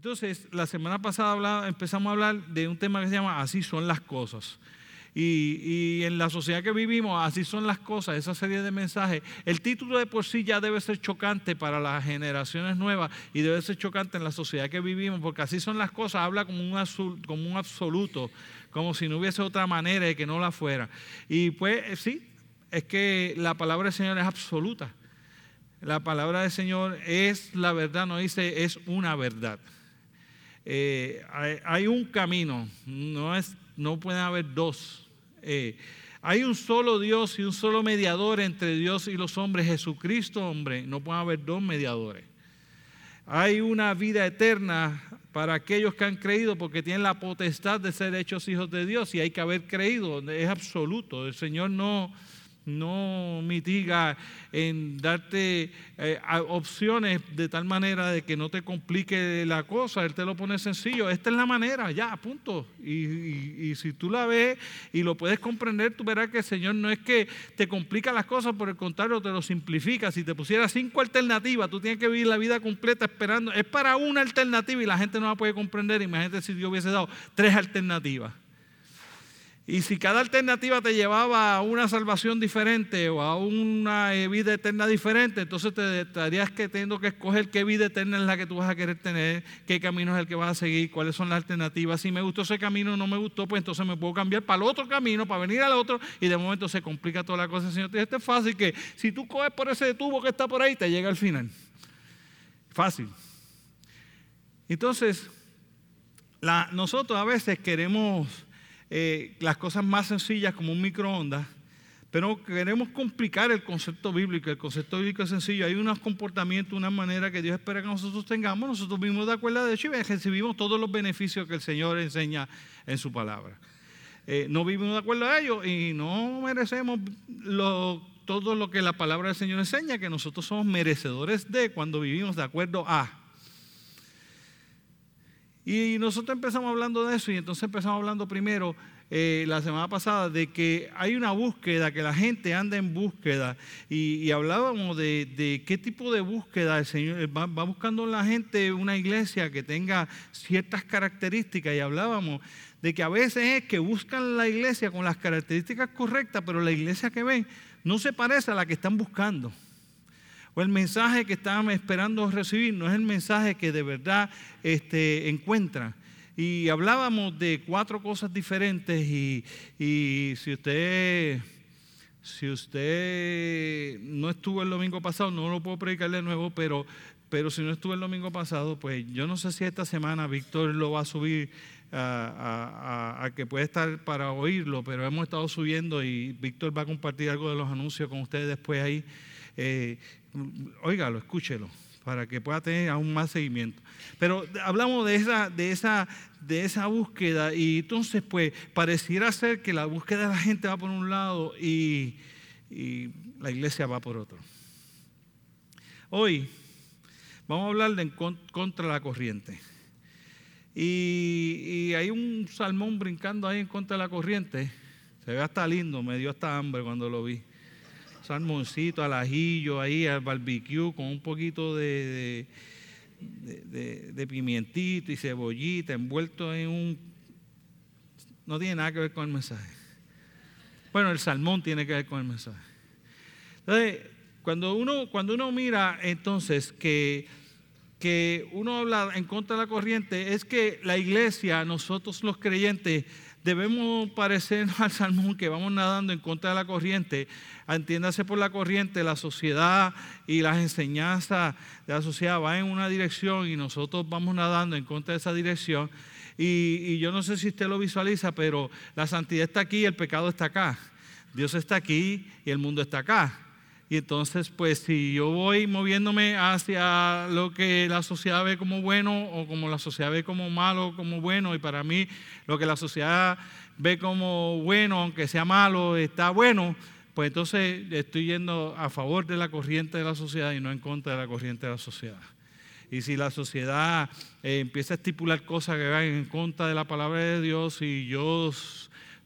Entonces, la semana pasada empezamos a hablar de un tema que se llama Así son las cosas. Y, en la sociedad que vivimos, así son las cosas, esa serie de mensajes. El título de por sí ya debe ser chocante para las generaciones nuevas y debe ser chocante en la sociedad que vivimos, porque así son las cosas, habla como un, azul, como un absoluto, como si no hubiese otra manera de que no la fuera. Y pues eh, sí, es que la palabra del Señor es absoluta. La palabra del Señor es la verdad, no dice es una verdad. Eh, hay, un camino, no, es, no pueden haber dos. Eh, hay un solo Dios y un solo mediador entre Dios y los hombres, Jesucristo, hombre, no pueden haber dos mediadores. Hay una vida eterna para aquellos que han creído porque tienen la potestad de ser hechos hijos de Dios y hay que haber creído, es absoluto. El Señor no, no mitiga en darte eh, opciones de tal manera de que no te complique la cosa, Él te lo pone sencillo, esta es la manera, ya, punto. Y, si tú la ves y lo puedes comprender, tú verás que el Señor no es que te complica las cosas, por el contrario, te lo simplifica. Si te pusiera cinco alternativas, tú tienes que vivir la vida completa esperando, es para una alternativa y la gente no la puede comprender. Imagínate si Dios hubiese dado tres alternativas. Y si cada alternativa te llevaba a una salvación diferente o a una eh, vida eterna diferente, entonces te estarías que teniendo que escoger qué vida eterna es la que tú vas a querer tener, qué camino es el que vas a seguir, cuáles son las alternativas. Si me gustó ese camino no me gustó, pues entonces me puedo cambiar para el otro camino, para venir al otro, y de momento se complica toda la cosa. Señor te dice, es fácil que si tú coges por ese tubo que está por ahí, te llega al final. Fácil. Entonces, nosotros a veces queremos eh, las cosas más sencillas como un microondas, pero queremos complicar el concepto bíblico. El concepto bíblico es sencillo. Hay unos comportamientos, una manera que Dios espera que nosotros tengamos. Nosotros vivimos de acuerdo a hecho y recibimos todos los beneficios que el Señor enseña en su palabra. Eh, no vivimos de acuerdo a ellos y no merecemos todo lo que la palabra del Señor enseña, que nosotros somos merecedores de cuando vivimos de acuerdo a. Y nosotros empezamos hablando de eso y entonces empezamos hablando primero eh, la semana pasada de que hay una búsqueda, que la gente anda en búsqueda y, hablábamos de, qué tipo de búsqueda el Señor va, va, buscando la gente una iglesia que tenga ciertas características y hablábamos de que a veces es que buscan la iglesia con las características correctas, pero la iglesia que ven no se parece a la que están buscando o el mensaje que estaban esperando recibir no es el mensaje que de verdad este, encuentran. Y hablábamos de cuatro cosas diferentes y, si usted... Si usted no estuvo el domingo pasado, no lo puedo predicar de nuevo, pero, pero si no estuvo el domingo pasado, pues yo no sé si esta semana Víctor lo va a subir a, que puede estar para oírlo, pero hemos estado subiendo y Víctor va a compartir algo de los anuncios con ustedes después ahí. Eh, óigalo, escúchelo, para que pueda tener aún más seguimiento. Pero hablamos de esa, de esa, de esa búsqueda y entonces pues pareciera ser que la búsqueda de la gente va por un lado y, la iglesia va por otro. Hoy vamos a hablar de contra la corriente. Y, y, hay un salmón brincando ahí en contra de la corriente. Se ve hasta lindo, me dio hasta hambre cuando lo vi salmoncito al ajillo ahí, al barbecue, con un poquito de, de, pimientito y cebollita envuelto en un... No tiene nada que ver con el mensaje. Bueno, el salmón tiene que ver con el mensaje. Entonces, cuando uno, cuando uno mira entonces que, que uno habla en contra de la corriente, es que la iglesia, nosotros los creyentes, debemos parecernos al salmón que vamos nadando en contra de la corriente. Entiéndase por la corriente, la sociedad y las enseñanzas de la sociedad van en una dirección y nosotros vamos nadando en contra de esa dirección. Y, yo no sé si usted lo visualiza, pero la santidad está aquí y el pecado está acá. Dios está aquí y el mundo está acá. Y entonces, pues si yo voy moviéndome hacia lo que la sociedad ve como bueno o como la sociedad ve como malo, como bueno, y para mí lo que la sociedad ve como bueno, aunque sea malo, está bueno, pues entonces estoy yendo a favor de la corriente de la sociedad y no en contra de la corriente de la sociedad. Y si la sociedad eh, empieza a estipular cosas que van en contra de la palabra de Dios y yo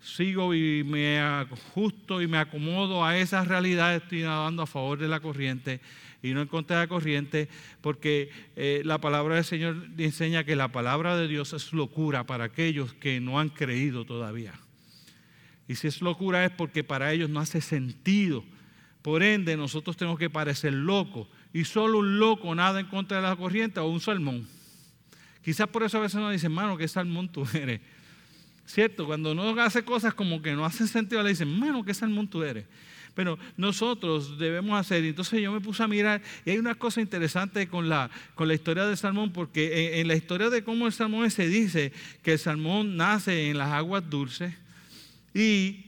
sigo y me ajusto y me acomodo a esa realidad, estoy nadando a favor de la corriente y no en contra de la corriente, porque eh, la palabra del Señor enseña que la palabra de Dios es locura para aquellos que no han creído todavía. Y si es locura es porque para ellos no hace sentido. Por ende, nosotros tenemos que parecer locos. Y solo un loco nada en contra de la corriente o un salmón. Quizás por eso a veces uno dice, hermano, ¿qué salmón tú eres? ¿Cierto? Cuando uno hace cosas como que no hacen sentido, le dicen, hermano, ¿qué salmón tú eres? Pero nosotros debemos hacer. Entonces yo me puse a mirar y hay una cosa interesante con la, con la historia del salmón, porque en, la historia de cómo el salmón se dice que el salmón nace en las aguas dulces y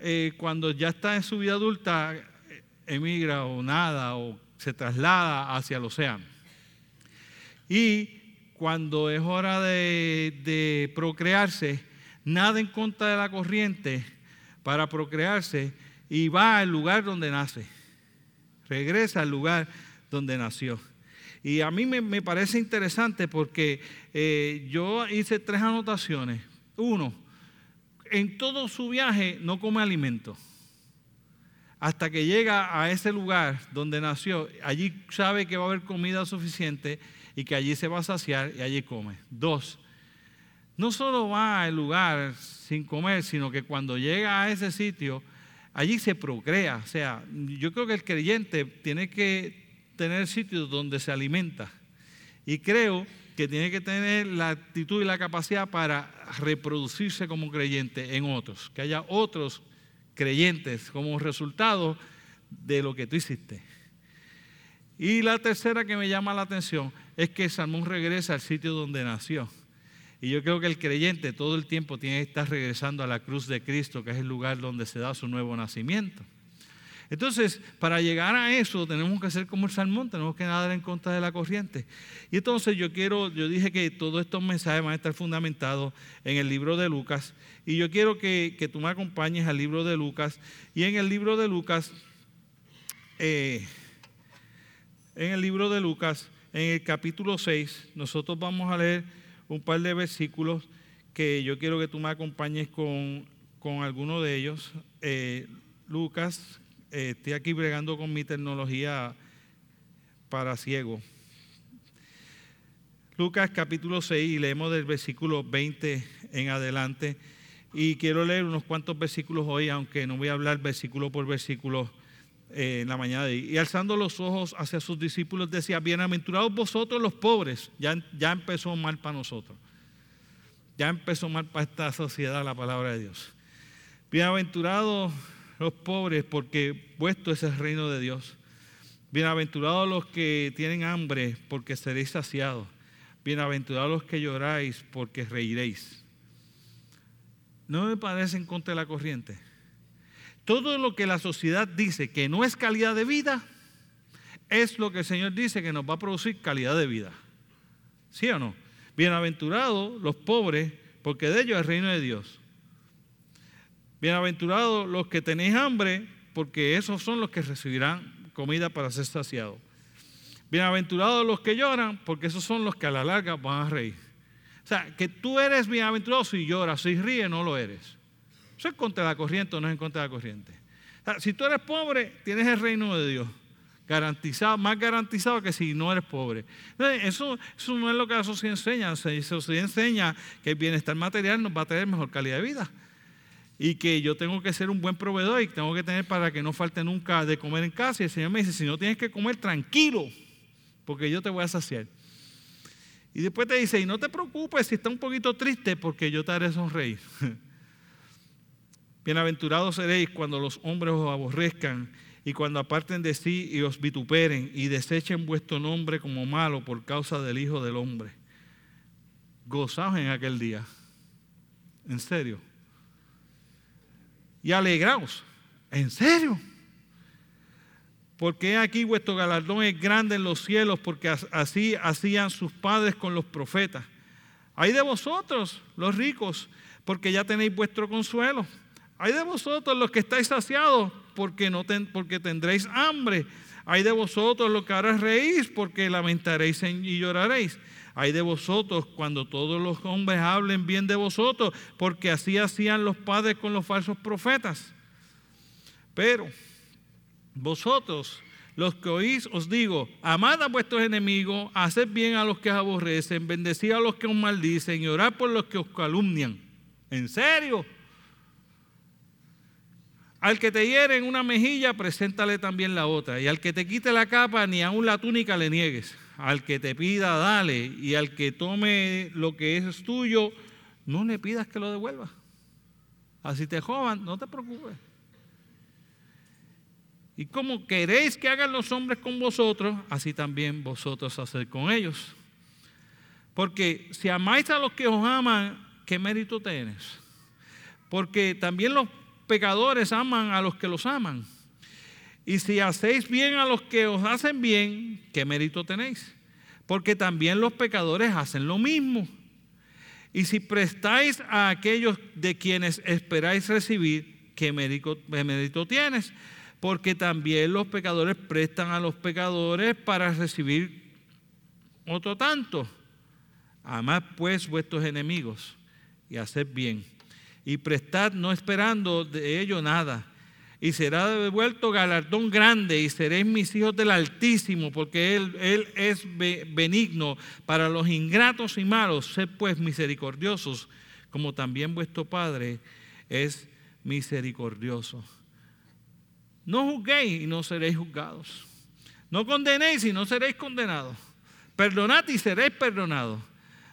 eh, cuando ya está en su vida adulta emigra o nada o se traslada hacia el océano. Y cuando es hora de, de procrearse, nada en contra de la corriente para procrearse y va al lugar donde nace. Regresa al lugar donde nació. Y a mí me, parece interesante porque eh, yo hice tres anotaciones. Uno, en todo su viaje no come alimento. Hasta que llega a ese lugar donde nació, allí sabe que va a haber comida suficiente y que allí se va a saciar y allí come. Dos, no solo va al lugar sin comer, sino que cuando llega a ese sitio, allí se procrea. O sea, yo creo que el creyente tiene que tener sitios donde se alimenta. Y creo que tiene que tener la actitud y la capacidad para reproducirse como creyente en otros. Que haya otros creyentes como resultado de lo que tú hiciste. Y la tercera que me llama la atención es que Salmón regresa al sitio donde nació. Y yo creo que el creyente todo el tiempo tiene que estar regresando a la cruz de Cristo, que es el lugar donde se da su nuevo nacimiento. Entonces, para llegar a eso, tenemos que ser como el salmón, tenemos que nadar en contra de la corriente. Y entonces yo quiero, yo dije que todos estos mensajes van a estar fundamentados en el libro de Lucas. Y yo quiero que, tú me acompañes al libro de Lucas. Y en el libro de Lucas, eh, en el libro de Lucas, en el capítulo 6, nosotros vamos a leer un par de versículos que yo quiero que tú me acompañes con, con alguno de ellos. Eh, Lucas, eh, estoy aquí bregando con mi tecnología para ciego. Lucas capítulo 6 y leemos del versículo 20 en adelante. Y quiero leer unos cuantos versículos hoy, aunque no voy a hablar versículo por versículo eh, en la mañana. Y alzando los ojos hacia sus discípulos decía, bienaventurados vosotros los pobres. Ya, ya empezó mal para nosotros. Ya empezó mal para esta sociedad la palabra de Dios. Bienaventurados los pobres porque vuestro es el reino de Dios. Bienaventurados los que tienen hambre porque seréis saciados. Bienaventurados los que lloráis porque reiréis. ¿No me parece en contra la corriente? Todo lo que la sociedad dice que no es calidad de vida, es lo que el Señor dice que nos va a producir calidad de vida. ¿Sí o no? Bienaventurados los pobres, porque de ellos es el reino de Dios. Bienaventurados los que tenéis hambre, porque esos son los que recibirán comida para ser saciados. Bienaventurados los que lloran, porque esos son los que a la larga van a reír. O sea, que tú eres bienaventurado si lloras, si ríes, no lo eres. Es contra la corriente o no es en contra de la corriente. si tú eres pobre, tienes el reino de Dios. Garantizado, más garantizado que si no eres pobre. eso, no es lo que la sociedad enseña. La sociedad enseña que el bienestar material nos va a tener mejor calidad de vida. Y que yo tengo que ser un buen proveedor y tengo que tener para que no falte nunca de comer en casa. Y el Señor me dice, si no tienes que comer, tranquilo, porque yo te voy a saciar. Y después te dice, y no te preocupes si está un poquito triste, porque yo te haré sonreír. Bienaventurados seréis cuando los hombres os aborrezcan y cuando aparten de sí y os vituperen y desechen vuestro nombre como malo por causa del Hijo del Hombre. Gozaos en aquel día. En serio. Y alegraos. En serio. Porque aquí vuestro galardón es grande en los cielos, porque así hacían sus padres con los profetas. Hay de vosotros, los ricos, porque ya tenéis vuestro consuelo. Hay de vosotros los que estáis saciados porque, no porque tendréis hambre. Hay de vosotros los que ahora reís porque lamentaréis y lloraréis. Hay de vosotros cuando todos los hombres hablen bien de vosotros, porque así hacían los padres con los falsos profetas. Pero vosotros los que oís os digo, amad a vuestros enemigos, haced bien a los que os aborrecen, bendecid a los que os maldicen y orad por los que os calumnian. ¿En serio? Al que te hiere en una mejilla, preséntale también la otra. Y al que te quite la capa, ni aun la túnica le niegues. Al que te pida, dale. Y al que tome lo que es tuyo, no le pidas que lo devuelva. Así te jovan, no te preocupes. Y como queréis que hagan los hombres con vosotros, así también vosotros haced con ellos. Porque si amáis a los que os aman, ¿qué mérito tenéis? Porque también los pecadores aman a los que los aman. Y si hacéis bien a los que os hacen bien, ¿qué mérito tenéis? Porque también los pecadores hacen lo mismo. Y si prestáis a aquellos de quienes esperáis recibir, ¿qué mérito, qué mérito tienes? porque también los pecadores prestan a los pecadores para recibir otro tanto. Amad pues vuestros enemigos y haced bien. Y prestad no esperando de ello nada. Y será devuelto galardón grande y seréis mis hijos del Altísimo, porque Él, él es benigno para los ingratos y malos. Sed pues misericordiosos, como también vuestro Padre es misericordioso. No juzguéis y no seréis juzgados. No condenéis y no seréis condenados. Perdonad y seréis perdonados.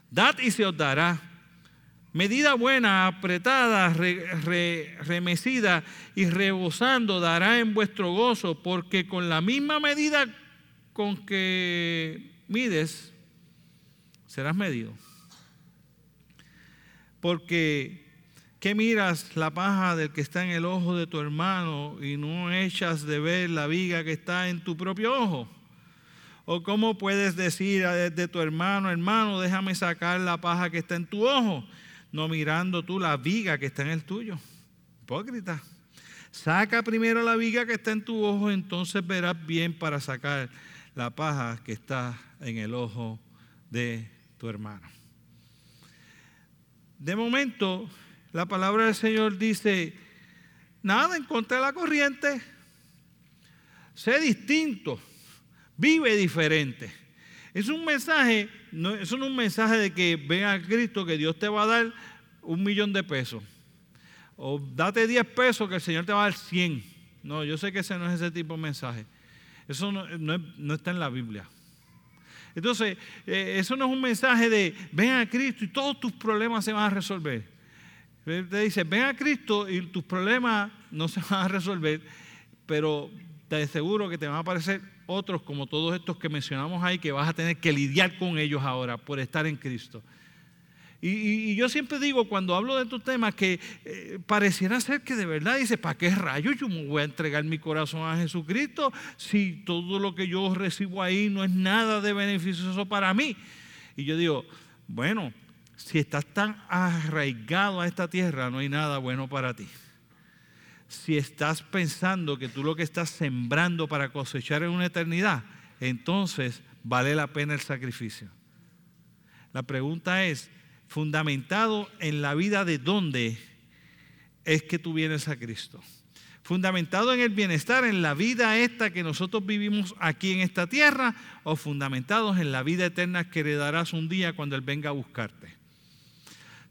Dad y se os dará. Medida buena, apretada, remecida y rebosando dará en vuestro gozo, porque con la misma medida con que mides, serás medido. Porque ¿Qué miras la paja del que está en el ojo de tu hermano y no echas de ver la viga que está en tu propio ojo? ¿O cómo puedes decir de tu hermano, hermano, déjame sacar la paja que está en tu ojo, no mirando tú la viga que está en el tuyo? Hipócrita. Saca primero la viga que está en tu ojo, entonces verás bien para sacar la paja que está en el ojo de tu hermano. De momento, la palabra del Señor dice, nada en contra de la corriente, sé distinto, vive diferente. Es un mensaje, no, eso no es un mensaje de que ven a Cristo que Dios te va a dar un millón de pesos. O date 10 pesos que el Señor te va a dar 100. No, yo sé que ese no es ese tipo de mensaje. Eso no, está en la Biblia. Entonces, eh, eso no es un mensaje de ven a Cristo y todos tus problemas se van a resolver. Te dice, ven a Cristo y tus problemas no se van a resolver, pero te aseguro que te van a aparecer otros como todos estos que mencionamos ahí, que vas a tener que lidiar con ellos ahora por estar en Cristo. Y, yo siempre digo cuando hablo de estos temas que eh, pareciera ser que de verdad dice, ¿para qué rayos yo me voy a entregar mi corazón a Jesucristo si todo lo que yo recibo ahí no es nada de beneficioso para mí? Y yo digo, bueno, si estás tan arraigado a esta tierra, no hay nada bueno para ti. Si estás pensando que tú lo que estás sembrando para cosechar en una eternidad, entonces vale la pena el sacrificio. La pregunta es, fundamentado en la vida de dónde es que tú vienes a Cristo. Fundamentado en el bienestar, en la vida esta que nosotros vivimos aquí en esta tierra, o fundamentados en la vida eterna que heredarás un día cuando Él venga a buscarte.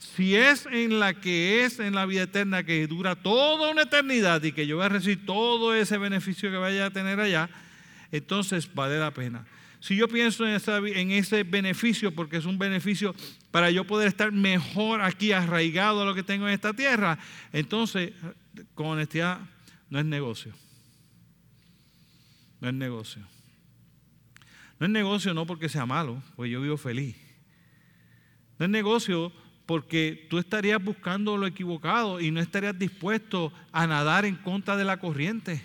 Si es en la que es en la vida eterna, que dura toda una eternidad y que yo voy a recibir todo ese beneficio que vaya a tener allá, entonces vale la pena. Si yo pienso en, en ese beneficio, porque es un beneficio para yo poder estar mejor aquí, arraigado a lo que tengo en esta tierra, entonces, con honestidad, no es negocio. No es negocio. No es negocio no porque sea malo, porque yo vivo feliz. No es negocio porque tú estarías buscando lo equivocado y no estarías dispuesto a nadar en contra de la corriente.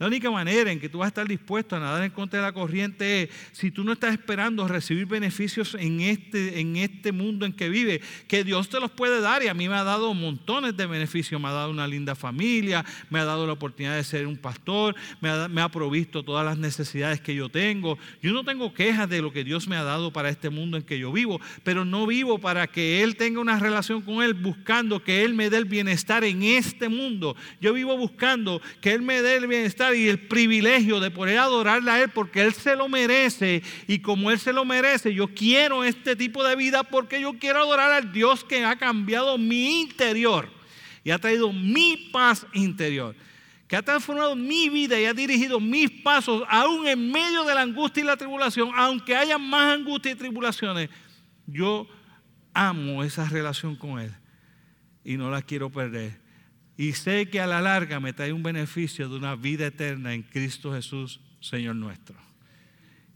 La única manera en que tú vas a estar dispuesto a nadar en contra de la corriente es si tú no estás esperando recibir beneficios en este, en este mundo en que vive, que Dios te los puede dar y a mí me ha dado montones de beneficios, me ha dado una linda familia, me ha dado la oportunidad de ser un pastor, me ha, me ha provisto todas las necesidades que yo tengo. Yo no tengo quejas de lo que Dios me ha dado para este mundo en que yo vivo, pero no vivo para que Él tenga una relación con Él buscando que Él me dé el bienestar en este mundo. Yo vivo buscando que Él me dé el bienestar y el privilegio de poder adorarle a Él porque Él se lo merece y como Él se lo merece, yo quiero este tipo de vida porque yo quiero adorar al Dios que ha cambiado mi interior y ha traído mi paz interior, que ha transformado mi vida y ha dirigido mis pasos aún en medio de la angustia y la tribulación, aunque haya más angustia y tribulaciones, yo amo esa relación con Él y no la quiero perder. Y sé que a la larga me trae un beneficio de una vida eterna en Cristo Jesús, Señor nuestro.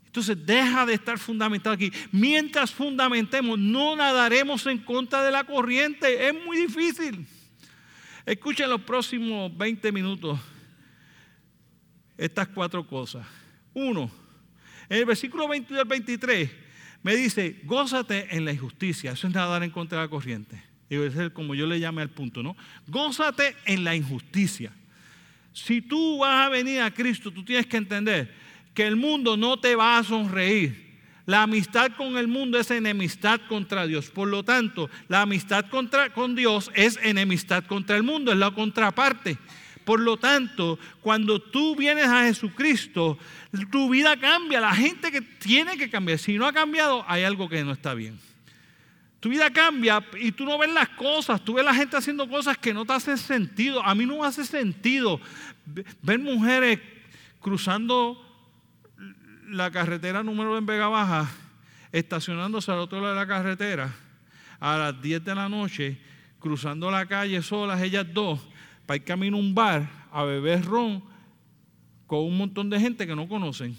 Entonces deja de estar fundamentado aquí. Mientras fundamentemos, no nadaremos en contra de la corriente. Es muy difícil. Escuchen los próximos 20 minutos estas cuatro cosas. Uno, en el versículo 22 al 23 me dice, gózate en la injusticia. Eso es nadar en contra de la corriente y como yo le llame al punto, ¿no? Gózate en la injusticia. Si tú vas a venir a Cristo, tú tienes que entender que el mundo no te va a sonreír. La amistad con el mundo es enemistad contra Dios. Por lo tanto, la amistad contra, con Dios es enemistad contra el mundo, es la contraparte. Por lo tanto, cuando tú vienes a Jesucristo, tu vida cambia. La gente que tiene que cambiar, si no ha cambiado, hay algo que no está bien. Tu vida cambia y tú no ves las cosas, tú ves la gente haciendo cosas que no te hacen sentido. A mí no me hace sentido ver mujeres cruzando la carretera número en Vega Baja, estacionándose al otro lado de la carretera a las 10 de la noche, cruzando la calle solas, ellas dos, para ir camino a un bar a beber ron con un montón de gente que no conocen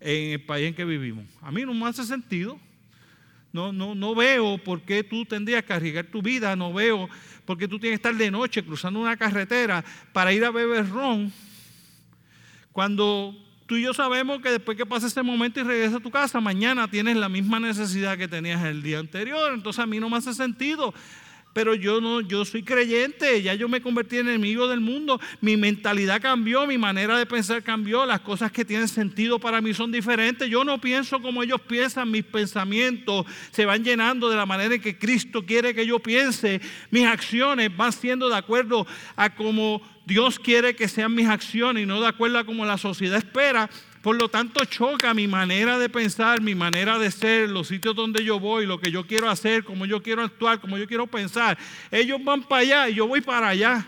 en el país en que vivimos. A mí no me hace sentido. No, no, no veo por qué tú tendrías que arriesgar tu vida, no veo por qué tú tienes que estar de noche cruzando una carretera para ir a beber ron. Cuando tú y yo sabemos que después que pasa ese momento y regresas a tu casa, mañana tienes la misma necesidad que tenías el día anterior. Entonces a mí no me hace sentido pero yo no, yo soy creyente, ya yo me convertí en enemigo del mundo, mi mentalidad cambió, mi manera de pensar cambió, las cosas que tienen sentido para mí son diferentes, yo no pienso como ellos piensan, mis pensamientos se van llenando de la manera en que Cristo quiere que yo piense, mis acciones van siendo de acuerdo a como Dios quiere que sean mis acciones y no de acuerdo a como la sociedad espera. Por lo tanto, choca mi manera de pensar, mi manera de ser, los sitios donde yo voy, lo que yo quiero hacer, cómo yo quiero actuar, cómo yo quiero pensar. Ellos van para allá y yo voy para allá.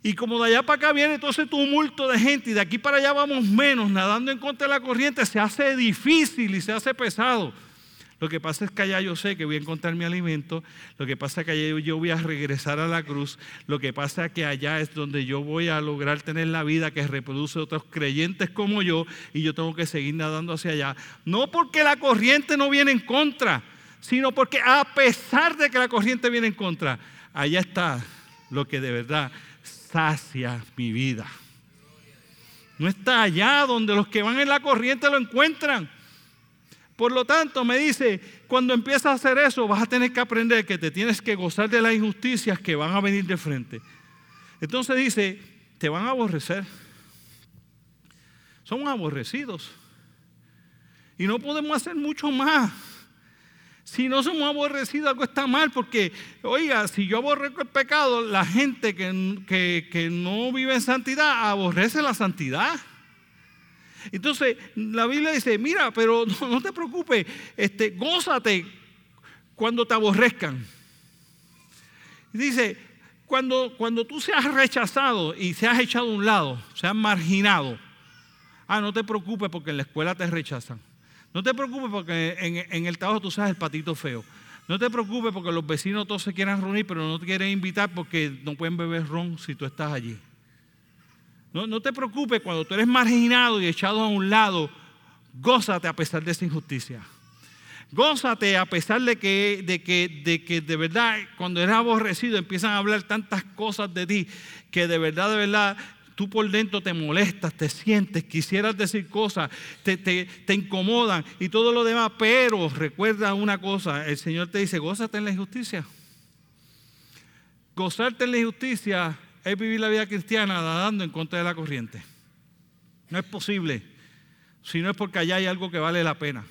Y como de allá para acá viene todo ese tumulto de gente y de aquí para allá vamos menos, nadando en contra de la corriente, se hace difícil y se hace pesado. Lo que pasa es que allá yo sé que voy a encontrar mi alimento. Lo que pasa es que allá yo voy a regresar a la cruz. Lo que pasa es que allá es donde yo voy a lograr tener la vida que reproduce otros creyentes como yo y yo tengo que seguir nadando hacia allá. No porque la corriente no viene en contra, sino porque a pesar de que la corriente viene en contra, allá está lo que de verdad sacia mi vida. No está allá donde los que van en la corriente lo encuentran. Por lo tanto, me dice, cuando empiezas a hacer eso, vas a tener que aprender que te tienes que gozar de las injusticias que van a venir de frente. Entonces dice, te van a aborrecer. Somos aborrecidos. Y no podemos hacer mucho más. Si no somos aborrecidos, algo está mal, porque, oiga, si yo aborrezco el pecado, la gente que, que no vive en santidad aborrece la santidad. Entonces, la Biblia dice, mira, pero no, te preocupes, este, gózate cuando te aborrezcan. Dice, cuando, cuando tú seas rechazado y seas echado a un lado, seas marginado, ah, no te preocupes porque en la escuela te rechazan. No te preocupes porque en, el trabajo tú seas el patito feo. No te preocupes porque los vecinos todos se quieran reunir, pero no te quieren invitar porque no pueden beber ron si tú estás allí. No, te preocupes cuando tú eres marginado y echado a un lado, gózate a pesar de esa injusticia. Gózate a pesar de que, de que, de que de verdad cuando eres aborrecido empiezan a hablar tantas cosas de ti que de verdad, de verdad, tú por dentro te molestas, te sientes, quisieras decir cosas, te, te, te, incomodan y todo lo demás, pero recuerda una cosa, el Señor te dice, gózate en la injusticia. Gozarte en la injusticia es vivir la vida cristiana nadando en contra de la corriente. No es posible, si no es porque allá hay algo que vale la pena.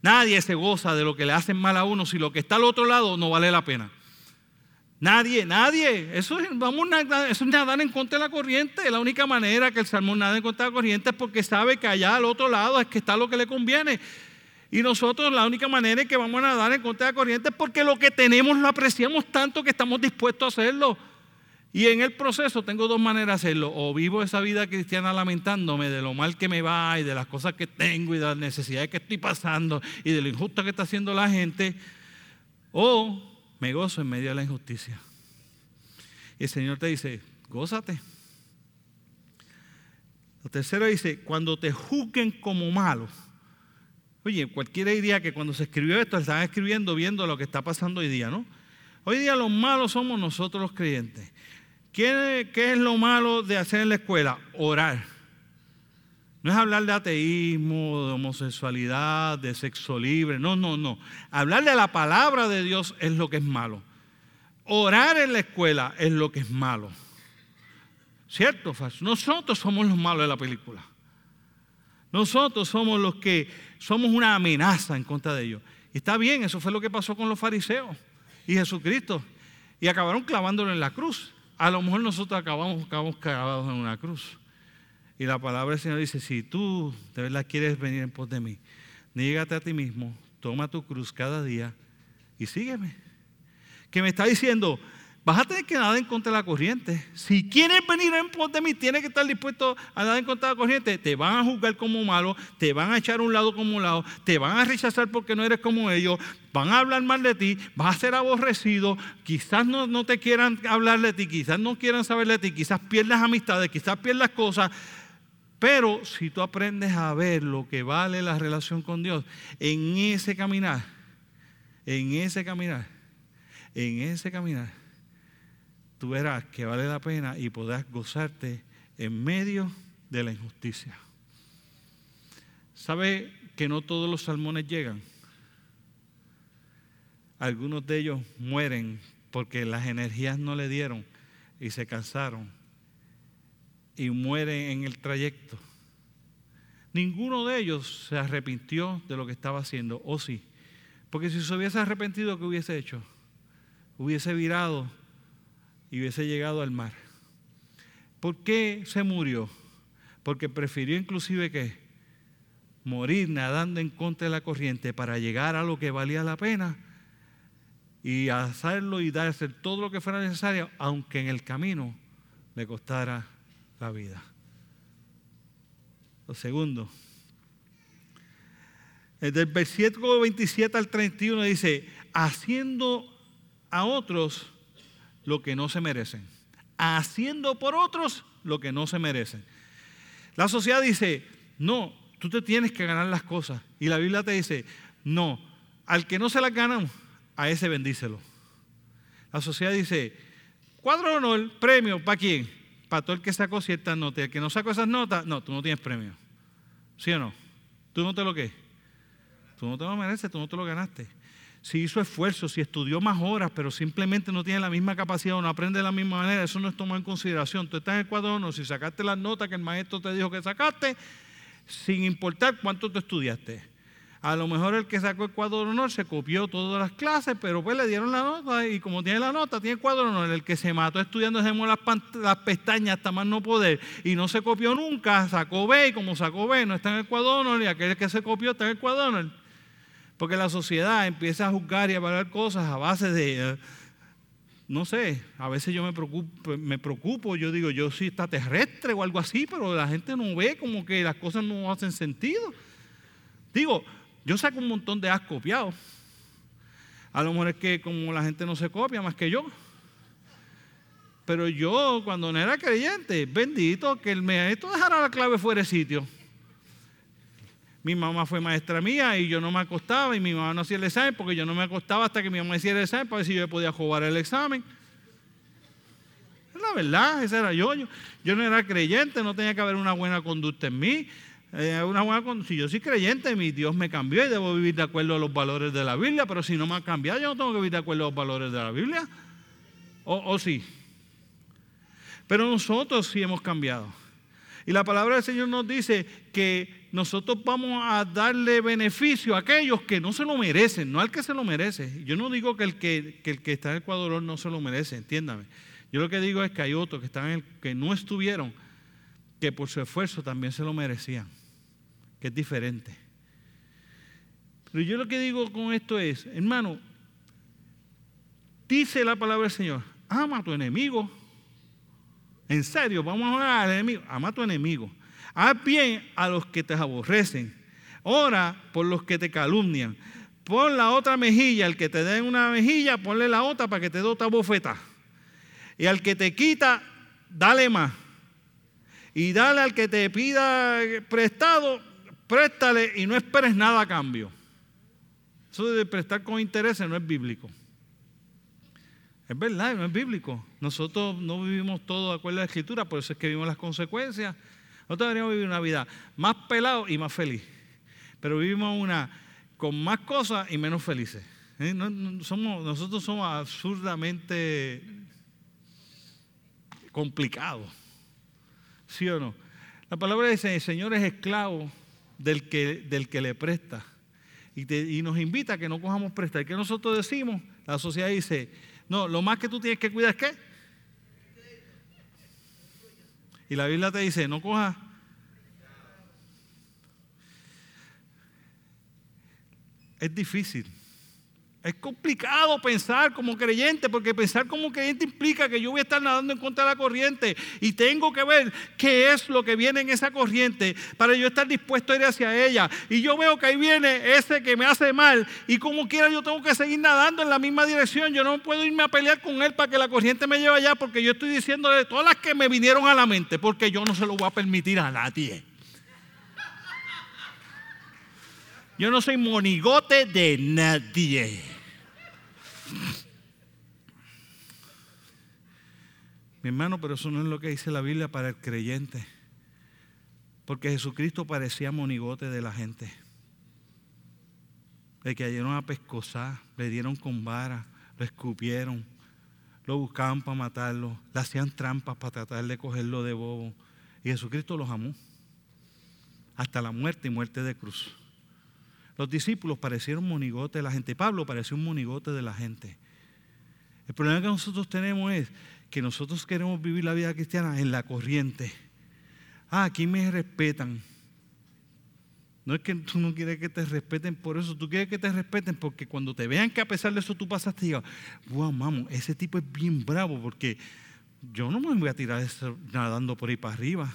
Nadie se goza de lo que le hacen mal a uno si lo que está al otro lado no vale la pena. Nadie, nadie. Eso es, vamos, eso es nadar en contra de la corriente. La única manera que el salmón nada en contra de la corriente es porque sabe que allá al otro lado es que está lo que le conviene. Y nosotros la única manera en que vamos a nadar en contra de la corriente es porque lo que tenemos lo apreciamos tanto que estamos dispuestos a hacerlo. Y en el proceso tengo dos maneras de hacerlo. O vivo esa vida cristiana lamentándome de lo mal que me va y de las cosas que tengo y de las necesidades que estoy pasando y de lo injusto que está haciendo la gente. O me gozo en medio de la injusticia. Y el Señor te dice, gózate. Lo tercero dice, cuando te juzguen como malo. Oye, cualquiera diría que cuando se escribió esto, estaban escribiendo viendo lo que está pasando hoy día, ¿no? Hoy día los malos somos nosotros los creyentes. ¿Qué, ¿Qué, es lo malo de hacer en la escuela? Orar. No es hablar de ateísmo, de homosexualidad, de sexo libre. No, no, no. Hablar de la palabra de Dios es lo que es malo. Orar en la escuela es lo que es malo. ¿Cierto? Nosotros somos los malos de la película. Nosotros somos los que somos una amenaza en contra de ellos. Y está bien, eso fue lo que pasó con los fariseos y Jesucristo. Y acabaron clavándolo en la cruz. A lo mejor nosotros acabamos, acabamos clavados en una cruz. Y la palabra del Señor dice, si tú de verdad quieres venir en pos de mí, niégate a ti mismo, toma tu cruz cada día y sígueme. Que me está diciendo, vas a tener que nadar en contra de la corriente. Si quieres venir en pos de mí, tienes que estar dispuesto a nadar en contra de la corriente. Te van a juzgar como malo, te van a echar un lado como un lado, te van a rechazar porque no eres como ellos, van a hablar mal de ti, vas a ser aborrecido, quizás no, no te quieran hablar de ti, quizás no quieran saber de ti, quizás pierdas amistades, quizás pierdas cosas. Pero si tú aprendes a ver lo que vale la relación con Dios, en ese caminar, en ese caminar, en ese caminar, tú verás que vale la pena y podrás gozarte en medio de la injusticia. ¿Sabe que no todos los salmones llegan? Algunos de ellos mueren porque las energías no le dieron y se cansaron y mueren en el trayecto. Ninguno de ellos se arrepintió de lo que estaba haciendo, o sí. Porque si se hubiese arrepentido, ¿qué hubiese hecho? Hubiese virado y hubiese llegado al mar. ¿Por qué se murió? Porque prefirió inclusive que morir nadando en contra de la corriente para llegar a lo que valía la pena y hacerlo y darse todo lo que fuera necesario, aunque en el camino le costara la vida. Lo segundo, desde el versículo 27 al 31 dice, haciendo a otros lo que no se merecen, haciendo por otros lo que no se merecen. La sociedad dice, no, tú te tienes que ganar las cosas. Y la Biblia te dice, no, al que no se las ganan, a ese bendícelo. La sociedad dice, cuadro honor, premio, ¿para quién? para todo el que sacó ciertas notas. El que no sacó esas notas, no, tú no tienes premio. ¿Sí o no? ¿Tú no te lo qué? Tú no te lo mereces, tú no te lo ganaste. Si hizo esfuerzo, si estudió más horas, pero simplemente no tiene la misma capacidad o no aprende de la misma manera, eso no es tomado en consideración. Tú estás en el cuaderno, si sacaste las notas que el maestro te dijo que sacaste, sin importar cuánto tú estudiaste. A lo mejor el que sacó el cuadro honor se copió todas las clases, pero pues le dieron la nota y como tiene la nota, tiene el cuadro honor. El que se mató estudiando se las, las pestañas hasta más no poder y no se copió nunca, sacó B y como sacó B no está en el cuadro honor y aquel que se copió está en el cuadro honor. Porque la sociedad empieza a juzgar y a evaluar cosas a base de, eh, no sé, a veces yo me preocupo, me preocupo, yo digo, yo sí está terrestre o algo así, pero la gente no ve como que las cosas no hacen sentido. Digo, yo saco un montón de as copiados. A lo mejor es que como la gente no se copia más que yo. Pero yo, cuando no era creyente, bendito que el maestro dejara la clave fuera de sitio. Mi mamá fue maestra mía y yo no me acostaba y mi mamá no hacía el examen porque yo no me acostaba hasta que mi mamá hiciera el examen para ver si yo podía jugar el examen. Es la verdad, esa era yo. yo. No era creyente, no tenía que haber una buena conducta en mí. Eh, una buena, si yo soy creyente, mi Dios me cambió y debo vivir de acuerdo a los valores de la Biblia, pero si no me ha cambiado, yo no tengo que vivir de acuerdo a los valores de la Biblia. O, o sí. Pero nosotros sí hemos cambiado. Y la palabra del Señor nos dice que nosotros vamos a darle beneficio a aquellos que no se lo merecen, no al que se lo merece. Yo no digo que el que, el que está en el Ecuador no se lo merece, entiéndame. Yo lo que digo es que hay otros que, están que no estuvieron, que por su esfuerzo también se lo merecían, que es diferente. Pero yo lo que digo con esto es, hermano, dice la palabra del Señor, ama a tu enemigo. En serio, vamos a hablar al enemigo, ama a tu enemigo. Haz bien a los que te aborrecen. Ora por los que te calumnian. Pon la otra mejilla, al que te den una mejilla, ponle la otra para que te dé otra bofeta. Y al que te quita, dale más. Y dale al que te pida prestado, préstale y no esperes nada a cambio. Eso de prestar con intereses no es bíblico. Es verdad, no es bíblico. Nosotros no vivimos todo de acuerdo a la escritura, por eso es que vivimos las consecuencias. Nosotros deberíamos vivir una vida más pelado y más feliz. Pero vivimos una con más cosas y menos felices. ¿Eh? somos, nosotros somos absurdamente complicados. ¿Sí o no? La palabra dice, el Señor es esclavo del que, del que le presta. Y, nos invita a que no cojamos prestar. ¿Y qué nosotros decimos? La sociedad dice, no, lo más que tú tienes que cuidar es qué? Y la Biblia te dice, no cojas. Es difícil. Es complicado pensar como creyente, porque pensar como creyente implica que yo voy a estar nadando en contra de la corriente y tengo que ver qué es lo que viene en esa corriente para yo estar dispuesto a ir hacia ella. Y yo veo que ahí viene ese que me hace mal y como quiera yo tengo que seguir nadando en la misma dirección. Yo no puedo irme a pelear con él para que la corriente me lleve allá porque yo estoy diciéndole todas las que me vinieron a la mente, porque yo no se lo voy a permitir a nadie. Yo no soy monigote de nadie. Mi hermano, pero eso no es lo que dice la Biblia para el creyente. Porque Jesucristo parecía monigote de la gente. Le cayeron a pescosar, le dieron con vara, lo escupieron, lo buscaban para matarlo, le hacían trampas para tratar de cogerlo de bobo. Y Jesucristo los amó. Hasta la muerte y muerte de cruz. Los discípulos parecieron monigotes de la gente. Pablo pareció un monigote de la gente. El problema que nosotros tenemos es que nosotros queremos vivir la vida cristiana en la corriente. Ah, aquí me respetan. No es que tú no quieres que te respeten por eso, tú quieres que te respeten porque cuando te vean que a pesar de eso tú pasaste, digan, wow, vamos, ese tipo es bien bravo porque yo no me voy a tirar nadando por ahí para arriba.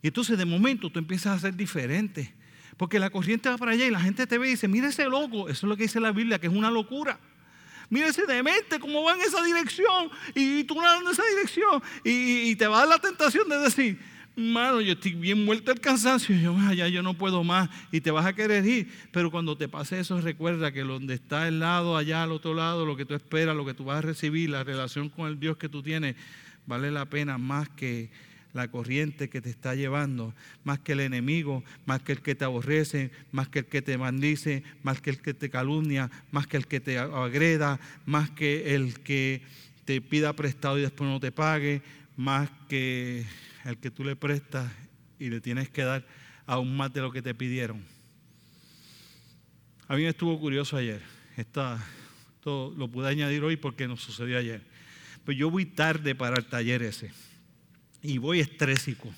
Y entonces de momento tú empiezas a ser diferente. Porque la corriente va para allá y la gente te ve y dice, mira ese loco, eso es lo que dice la Biblia, que es una locura. Mira ese demente, cómo va en esa dirección. Y tú vas en esa dirección. Y, te va a dar la tentación de decir, mano, yo estoy bien muerto del cansancio, yo allá yo no puedo más y te vas a querer ir. Pero cuando te pase eso, recuerda que donde está el lado, allá al otro lado, lo que tú esperas, lo que tú vas a recibir, la relación con el Dios que tú tienes, vale la pena más que la corriente que te está llevando, más que el enemigo, más que el que te aborrece, más que el que te maldice, más que el que te calumnia, más que el que te agreda, más que el que te pida prestado y después no te pague, más que el que tú le prestas y le tienes que dar aún más de lo que te pidieron. A mí me estuvo curioso ayer, Esta, esto lo pude añadir hoy porque nos sucedió ayer. Pues yo voy tarde para el taller ese y voy estrésico.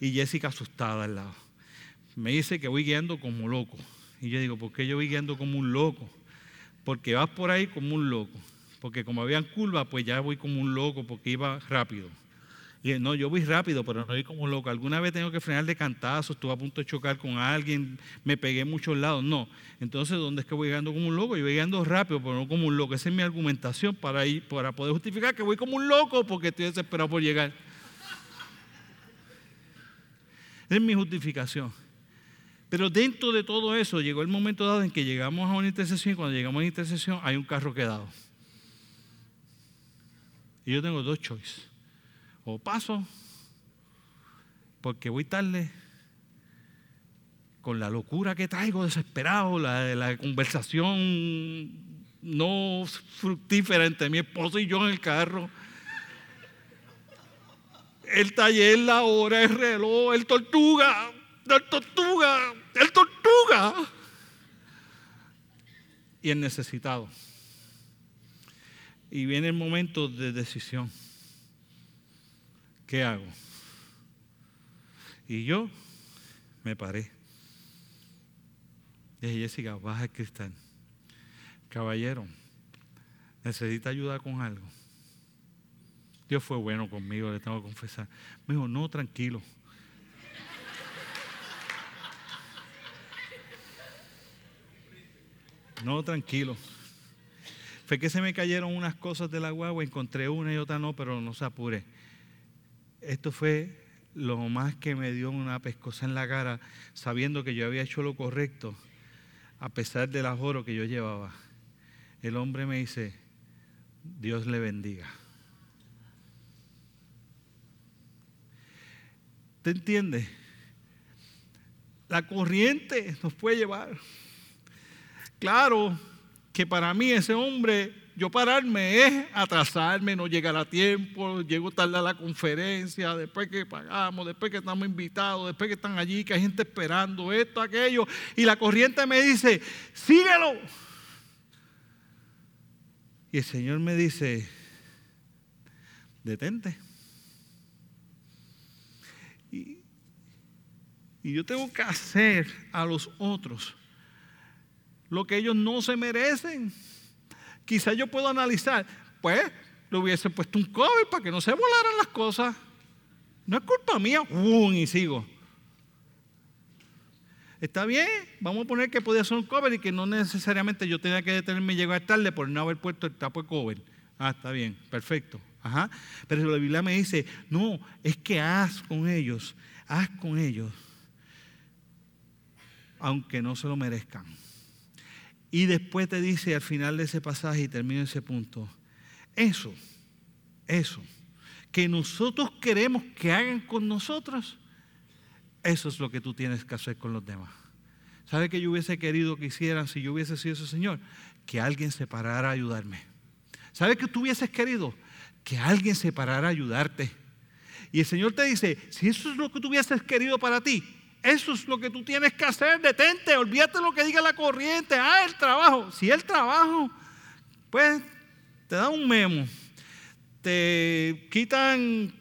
Y Jessica asustada al lado. Me dice que voy guiando como loco. Y yo digo, ¿por qué yo voy guiando como un loco? Porque vas por ahí como un loco. Porque como habían curvas, pues ya voy como un loco porque iba rápido. Y no, yo voy rápido, pero no voy como loco. Alguna vez tengo que frenar de cantazo, estuve a punto de chocar con alguien, me pegué en muchos lados. No. Entonces, ¿dónde es que voy guiando como un loco? Yo voy guiando rápido, pero no como un loco. Esa es mi argumentación para, ir, para poder justificar que voy como un loco porque estoy desesperado por llegar. Es mi justificación. Pero dentro de todo eso llegó el momento dado en que llegamos a una intersección y cuando llegamos a una intersección hay un carro quedado. Y yo tengo dos choices. O paso, porque voy tarde, con la locura que traigo, desesperado, la, la conversación no fructífera entre mi esposo y yo en el carro el taller, la hora, el reloj, el tortuga. la tortuga, el tortuga. Y el necesitado. Y viene el momento de decisión. ¿Qué hago? Y yo me paré. Dije, Jessica, baja el cristal. Caballero, necesita ayuda con algo. Dios fue bueno conmigo, le tengo que confesar. Me dijo, no, tranquilo. No, tranquilo. Fue que se me cayeron unas cosas de la guagua, encontré una y otra no, pero no se apure. Esto fue lo más que me dio una pescosa en la cara, sabiendo que yo había hecho lo correcto, a pesar del ajoro que yo llevaba. El hombre me dice, Dios le bendiga. ¿Te entiendes? La corriente nos puede llevar. Claro que para mí ese hombre, yo pararme es atrasarme, no llegar a tiempo, llego tarde a la conferencia, después que pagamos, después que estamos invitados, después que están allí, que hay gente esperando esto, aquello, y la corriente me dice, síguelo. Y el Señor me dice, detente. Y yo tengo que hacer a los otros lo que ellos no se merecen. Quizá yo puedo analizar, pues le hubiese puesto un cover para que no se volaran las cosas. No es culpa mía, ¡um! y sigo. Está bien, vamos a poner que podía ser un cover y que no necesariamente yo tenía que detenerme y llegar tarde por no haber puesto el tapo de cover. Ah, está bien, perfecto. Ajá. Pero la Biblia me dice, no, es que haz con ellos, haz con ellos, aunque no se lo merezcan. Y después te dice al final de ese pasaje y termino ese punto, eso, eso, que nosotros queremos que hagan con nosotros, eso es lo que tú tienes que hacer con los demás. ¿Sabe que yo hubiese querido que hicieran si yo hubiese sido ese Señor? Que alguien se parara a ayudarme. ¿Sabe que tú hubieses querido? Que alguien se parara a ayudarte. Y el Señor te dice, si eso es lo que tú hubieses querido para ti, eso es lo que tú tienes que hacer, detente, olvídate lo que diga la corriente, ah, el trabajo. Si el trabajo, pues te da un memo, te quitan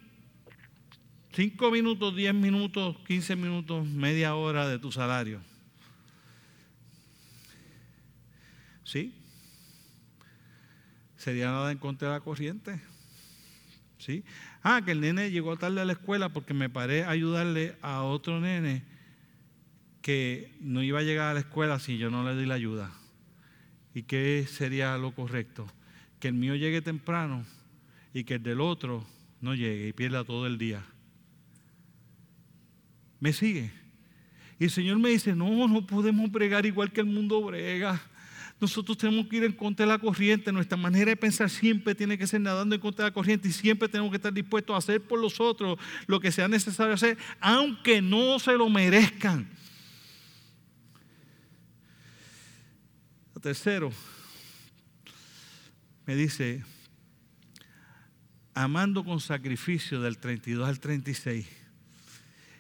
5 minutos, 10 minutos, 15 minutos, media hora de tu salario. ¿Sí? Sería nada en contra de la corriente. ¿Sí? Ah, que el nene llegó tarde a la escuela porque me paré a ayudarle a otro nene que no iba a llegar a la escuela si yo no le di la ayuda. ¿Y qué sería lo correcto? Que el mío llegue temprano y que el del otro no llegue y pierda todo el día. ¿Me sigue? Y el Señor me dice, no, no podemos bregar igual que el mundo brega. Nosotros tenemos que ir en contra de la corriente. Nuestra manera de pensar siempre tiene que ser nadando en contra de la corriente y siempre tenemos que estar dispuestos a hacer por los otros lo que sea necesario hacer, aunque no se lo merezcan. Lo tercero, me dice, amando con sacrificio del 32 al 36.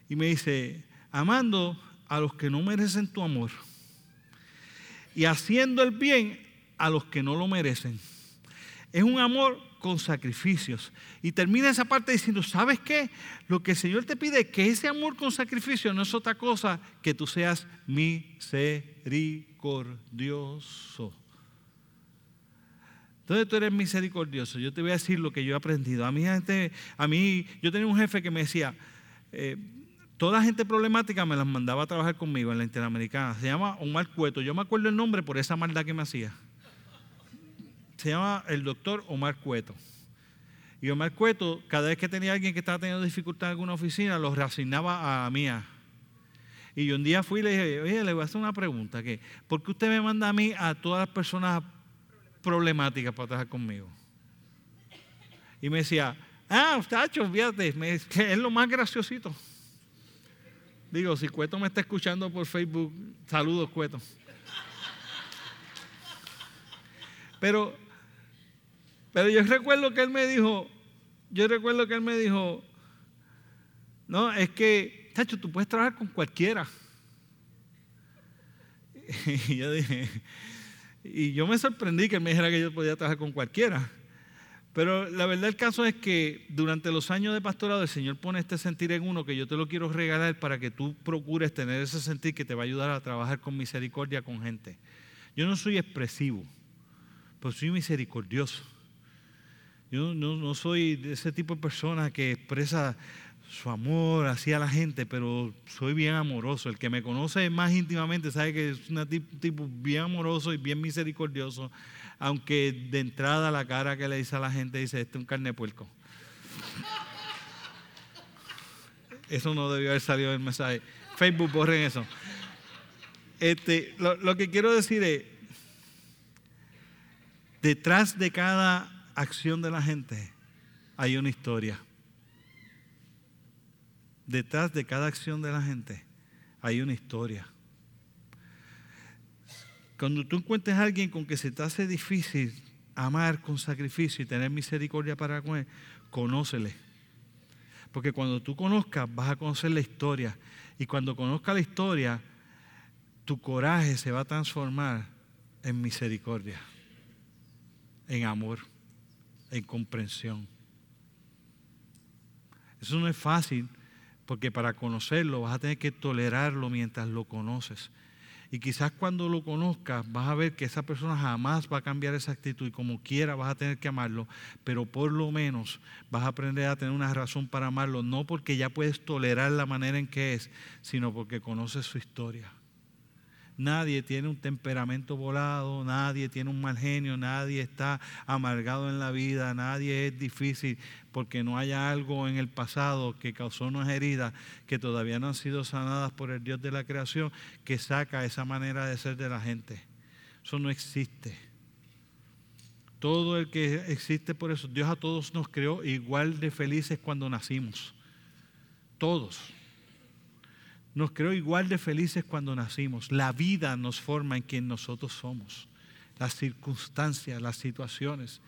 Y me dice, amando a los que no merecen tu amor y haciendo el bien a los que no lo merecen. Es un amor con sacrificios. Y termina esa parte diciendo, ¿sabes qué? Lo que el Señor te pide es que ese amor con sacrificio no es otra cosa que tú seas misericordioso. Entonces tú eres misericordioso. Yo te voy a decir lo que yo he aprendido. A mí, a mí yo tenía un jefe que me decía, eh, Toda gente problemática me las mandaba a trabajar conmigo en la Interamericana. Se llama Omar Cueto. Yo me acuerdo el nombre por esa maldad que me hacía. Se llama el doctor Omar Cueto. Y Omar Cueto, cada vez que tenía alguien que estaba teniendo dificultad en alguna oficina, los reasignaba a mía. Y yo un día fui y le dije, oye, le voy a hacer una pregunta. Que, ¿Por qué usted me manda a mí a todas las personas problemáticas para trabajar conmigo? Y me decía, ah, muchachos, fíjate, es lo más graciosito. Digo, si Cueto me está escuchando por Facebook, saludos Cueto. Pero, pero yo recuerdo que él me dijo, yo recuerdo que él me dijo, no, es que Tacho, tú puedes trabajar con cualquiera. Y yo dije, y yo me sorprendí que él me dijera que yo podía trabajar con cualquiera. Pero la verdad el caso es que durante los años de pastorado el Señor pone este sentir en uno que yo te lo quiero regalar para que tú procures tener ese sentir que te va a ayudar a trabajar con misericordia con gente. Yo no soy expresivo, pero soy misericordioso. Yo no, soy de ese tipo de persona que expresa su amor hacia la gente, pero soy bien amoroso. El que me conoce más íntimamente sabe que es un tipo bien amoroso y bien misericordioso, aunque de entrada la cara que le dice a la gente dice, este es un carne puerco. Eso no debió haber salido del mensaje. Facebook, borren eso. Este, lo, lo que quiero decir es, detrás de cada acción de la gente hay una historia. Detrás de cada acción de la gente hay una historia. Cuando tú encuentres a alguien con que se te hace difícil amar con sacrificio y tener misericordia para con él, conócele. Porque cuando tú conozcas, vas a conocer la historia. Y cuando conozcas la historia, tu coraje se va a transformar en misericordia, en amor, en comprensión. Eso no es fácil, porque para conocerlo vas a tener que tolerarlo mientras lo conoces. Y quizás cuando lo conozcas vas a ver que esa persona jamás va a cambiar esa actitud y como quiera vas a tener que amarlo, pero por lo menos vas a aprender a tener una razón para amarlo, no porque ya puedes tolerar la manera en que es, sino porque conoces su historia. Nadie tiene un temperamento volado, nadie tiene un mal genio, nadie está amargado en la vida, nadie es difícil porque no haya algo en el pasado que causó unas heridas que todavía no han sido sanadas por el Dios de la creación que saca esa manera de ser de la gente. Eso no existe. Todo el que existe por eso, Dios a todos nos creó igual de felices cuando nacimos. Todos nos creó igual de felices cuando nacimos. La vida nos forma en quien nosotros somos. Las circunstancias, las situaciones.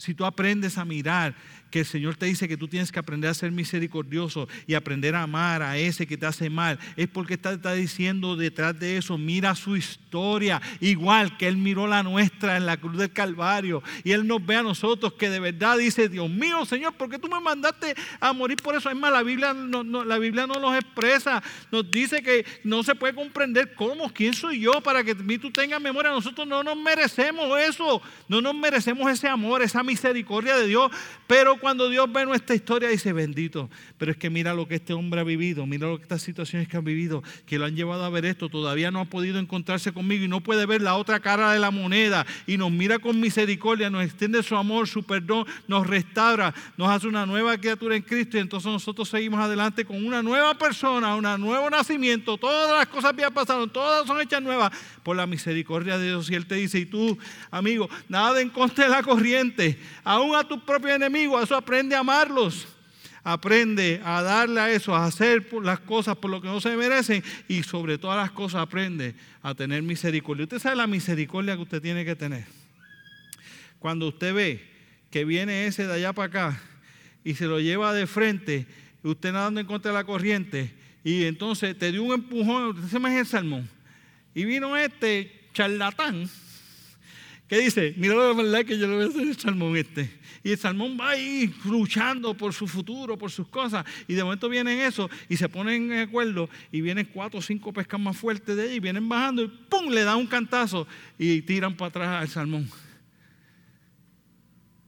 Si tú aprendes a mirar que el Señor te dice que tú tienes que aprender a ser misericordioso y aprender a amar a ese que te hace mal, es porque está, está diciendo detrás de eso, mira su historia, igual que Él miró la nuestra en la cruz del Calvario. Y Él nos ve a nosotros que de verdad dice, Dios mío, Señor, ¿por qué tú me mandaste a morir por eso? Es más, la Biblia no, la Biblia no nos expresa, nos dice que no se puede comprender cómo, quién soy yo para que tú tengas memoria. Nosotros no nos merecemos eso, no nos merecemos ese amor, esa de Dios, pero cuando Dios ve nuestra historia dice, bendito, pero es que mira lo que este hombre ha vivido, mira lo que estas situaciones que han vivido, que lo han llevado a ver esto, todavía no ha podido encontrarse conmigo y no puede ver la otra cara de la moneda y nos mira con misericordia, nos extiende su amor, su perdón, nos restaura, nos hace una nueva criatura en Cristo y entonces nosotros seguimos adelante con una nueva persona, un nuevo nacimiento, todas las cosas que han pasado, todas son hechas nuevas por la misericordia de Dios y Él te dice, y tú, amigo, nada en contra de la corriente, aún a tu propio enemigo, a aprende a amarlos. Aprende a darle a eso, a hacer las cosas por lo que no se merecen y sobre todas las cosas aprende a tener misericordia. Usted sabe la misericordia que usted tiene que tener. Cuando usted ve que viene ese de allá para acá y se lo lleva de frente, usted nadando en contra de la corriente y entonces te dio un empujón, usted se me el salmón. Y vino este charlatán que dice, mira la verdad que yo le voy a hacer el salmón este. Y el salmón va ahí luchando por su futuro, por sus cosas. Y de momento vienen eso y se ponen en acuerdo y vienen cuatro o cinco pescas más fuertes de ahí, vienen bajando y ¡pum! le dan un cantazo y tiran para atrás al salmón.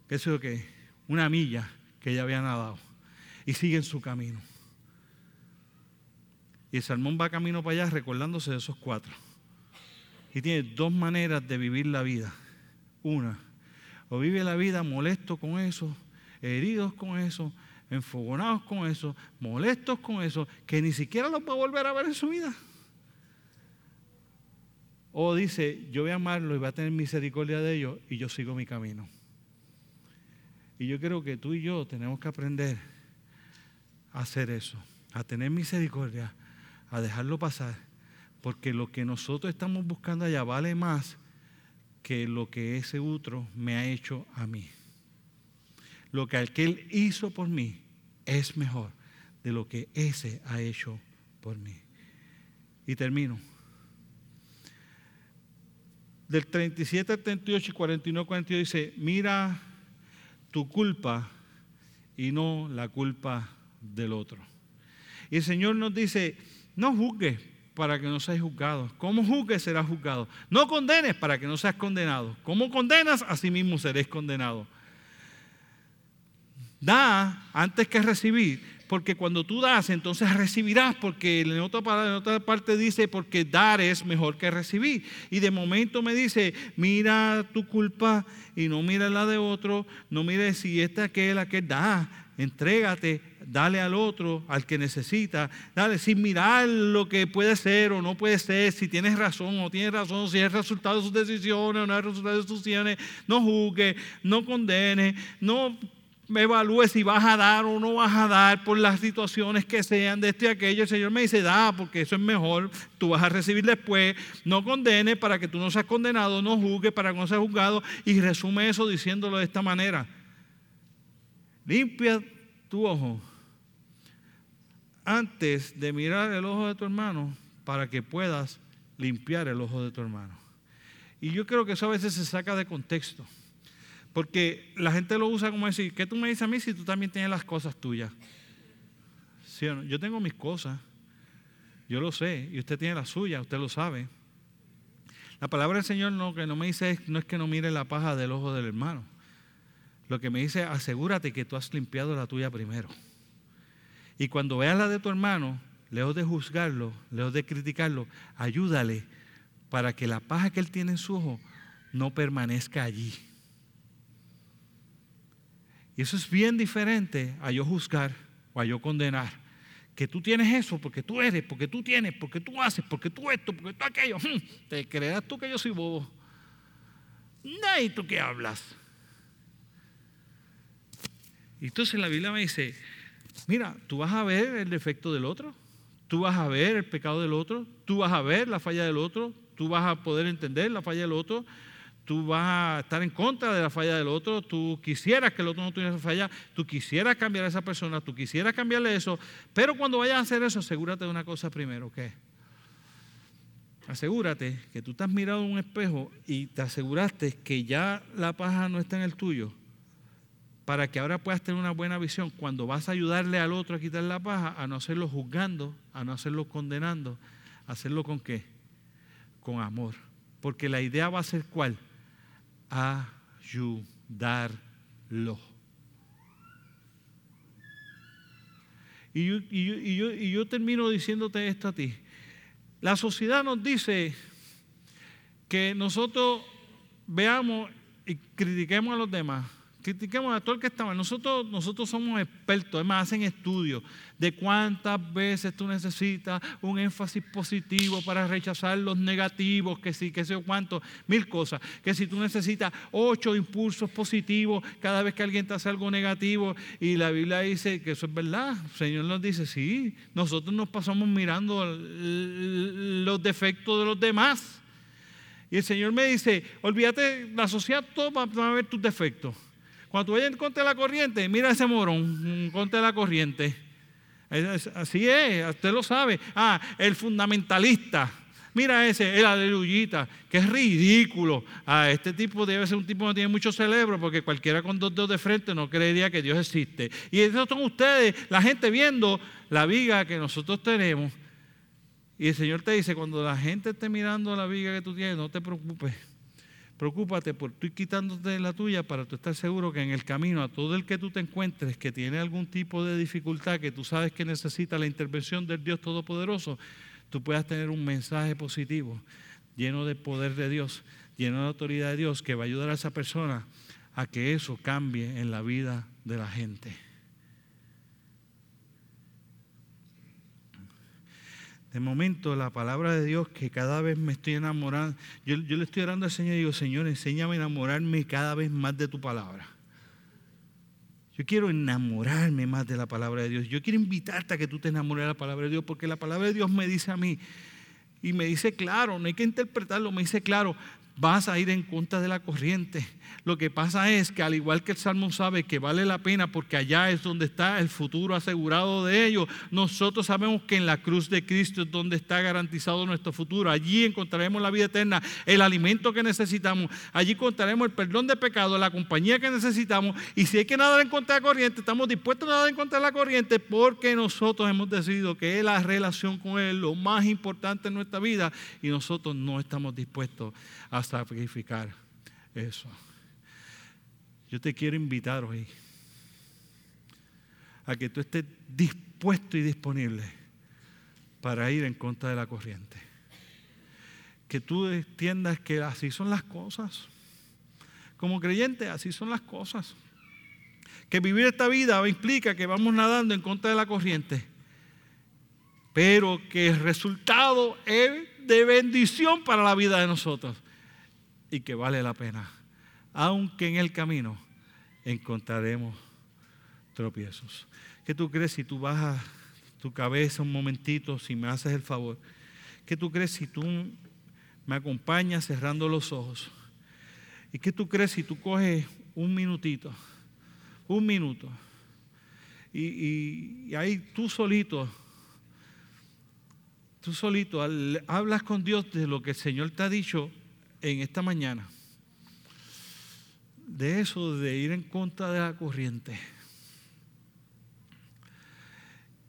¿Qué es lo que? Una milla que ya había nadado. Y siguen su camino. Y el salmón va camino para allá recordándose de esos cuatro. Y tiene dos maneras de vivir la vida. Una, o vive la vida molesto con eso, heridos con eso, enfogonados con eso, molestos con eso, que ni siquiera los va a volver a ver en su vida. O dice, yo voy a amarlo y voy a tener misericordia de ellos y yo sigo mi camino. Y yo creo que tú y yo tenemos que aprender a hacer eso, a tener misericordia, a dejarlo pasar, porque lo que nosotros estamos buscando allá vale más que lo que ese otro me ha hecho a mí. Lo que aquel hizo por mí es mejor de lo que ese ha hecho por mí. Y termino. Del 37 al 38 y 49 42 dice, mira tu culpa y no la culpa del otro. Y el Señor nos dice, no juzgues para que no seas juzgado. Como juzgues serás juzgado. No condenes para que no seas condenado. Como condenas, así mismo seréis condenado. Da antes que recibir, porque cuando tú das, entonces recibirás, porque en otra, parte dice, porque dar es mejor que recibir. Y de momento me dice, mira tu culpa y no mira la de otro, no mires si esta aquel, aquel da, entrégate, dale al otro, al que necesita, dale sin mirar lo que puede ser o no puede ser, si tienes razón o tienes razón, si es resultado de sus decisiones o no es resultado de sus decisiones, no juzgue, no condene, no evalúe si vas a dar o no vas a dar por las situaciones que sean de esto y aquello. El Señor me dice, da, porque eso es mejor, tú vas a recibir después. No condene para que tú no seas condenado, no juzgue para que no seas juzgado. Y resume eso diciéndolo de esta manera. Limpia tu ojo antes de mirar el ojo de tu hermano para que puedas limpiar el ojo de tu hermano. Y yo creo que eso a veces se saca de contexto. Porque la gente lo usa como decir, ¿qué tú me dices a mí si tú también tienes las cosas tuyas? ¿Sí no? Yo tengo mis cosas, yo lo sé, y usted tiene las suyas, usted lo sabe. La palabra del Señor no, que no me dice no es que no mire la paja del ojo del hermano. Lo que me dice, asegúrate que tú has limpiado la tuya primero. Y cuando veas la de tu hermano, lejos de juzgarlo, lejos de criticarlo, ayúdale para que la paja que él tiene en su ojo no permanezca allí. Y eso es bien diferente a yo juzgar o a yo condenar. Que tú tienes eso porque tú eres, porque tú tienes, porque tú haces, porque tú esto, porque tú aquello. Hmm, ¿Te creas tú que yo soy bobo? ¿y tú qué hablas? Y entonces la Biblia me dice, mira, tú vas a ver el defecto del otro, tú vas a ver el pecado del otro, tú vas a ver la falla del otro, tú vas a poder entender la falla del otro, tú vas a estar en contra de la falla del otro, tú quisieras que el otro no tuviera esa falla, tú quisieras cambiar a esa persona, tú quisieras cambiarle eso, pero cuando vayas a hacer eso, asegúrate de una cosa primero, ¿qué? Asegúrate que tú estás mirando un espejo y te aseguraste que ya la paja no está en el tuyo, para que ahora puedas tener una buena visión cuando vas a ayudarle al otro a quitar la paja, a no hacerlo juzgando, a no hacerlo condenando, hacerlo con qué? Con amor. Porque la idea va a ser cuál? ayudarlo. Yo, y yo termino diciéndote esto a ti. La sociedad nos dice que nosotros veamos y critiquemos a los demás critiquemos a todo el que está Nosotros, nosotros somos expertos, además hacen estudios de cuántas veces tú necesitas un énfasis positivo para rechazar los negativos, que sí, que sé cuánto, mil cosas. Que si tú necesitas ocho impulsos positivos cada vez que alguien te hace algo negativo, y la Biblia dice que eso es verdad. El Señor nos dice, sí, nosotros nos pasamos mirando los defectos de los demás. Y el Señor me dice, olvídate, la sociedad todo va a ver tus defectos. Cuando tú vayas contra la corriente, mira ese morón, contra la corriente. Así es, usted lo sabe. Ah, el fundamentalista. Mira ese, el aleluyita, que es ridículo. Ah, este tipo debe ser un tipo que no tiene mucho cerebro, porque cualquiera con dos dedos de frente no creería que Dios existe. Y esos son ustedes, la gente viendo la viga que nosotros tenemos. Y el Señor te dice, cuando la gente esté mirando la viga que tú tienes, no te preocupes Preocúpate por tú quitándote la tuya para tú estar seguro que en el camino a todo el que tú te encuentres que tiene algún tipo de dificultad, que tú sabes que necesita la intervención del Dios Todopoderoso, tú puedas tener un mensaje positivo, lleno de poder de Dios, lleno de autoridad de Dios, que va a ayudar a esa persona a que eso cambie en la vida de la gente. De momento, la palabra de Dios que cada vez me estoy enamorando, yo, le estoy orando al Señor y digo, Señor, enséñame a enamorarme cada vez más de tu palabra. Yo quiero enamorarme más de la palabra de Dios. Yo quiero invitarte a que tú te enamores de la palabra de Dios, porque la palabra de Dios me dice a mí, y me dice claro, no hay que interpretarlo, me dice claro, vas a ir en contra de la corriente. Lo que pasa es que al igual que el Salmo sabe que vale la pena porque allá es donde está el futuro asegurado de ellos, nosotros sabemos que en la cruz de Cristo es donde está garantizado nuestro futuro. Allí encontraremos la vida eterna, el alimento que necesitamos. Allí encontraremos el perdón de pecado, la compañía que necesitamos. Y si hay que nadar en contra de la corriente, estamos dispuestos a nadar en contra de la corriente porque nosotros hemos decidido que es la relación con Él lo más importante en nuestra vida y nosotros no estamos dispuestos a sacrificar eso. Yo te quiero invitar hoy a que tú estés dispuesto y disponible para ir en contra de la corriente. Que tú entiendas que así son las cosas. Como creyente, así son las cosas. Que vivir esta vida implica que vamos nadando en contra de la corriente, pero que el resultado es de bendición para la vida de nosotros y que vale la pena aunque en el camino encontraremos tropiezos. ¿Qué tú crees si tú bajas tu cabeza un momentito, si me haces el favor? ¿Qué tú crees si tú me acompañas cerrando los ojos? ¿Y qué tú crees si tú coges un minutito, un minuto, y, ahí tú solito, tú solito hablas con Dios de lo que el Señor te ha dicho en esta mañana? de eso, de ir en contra de la corriente.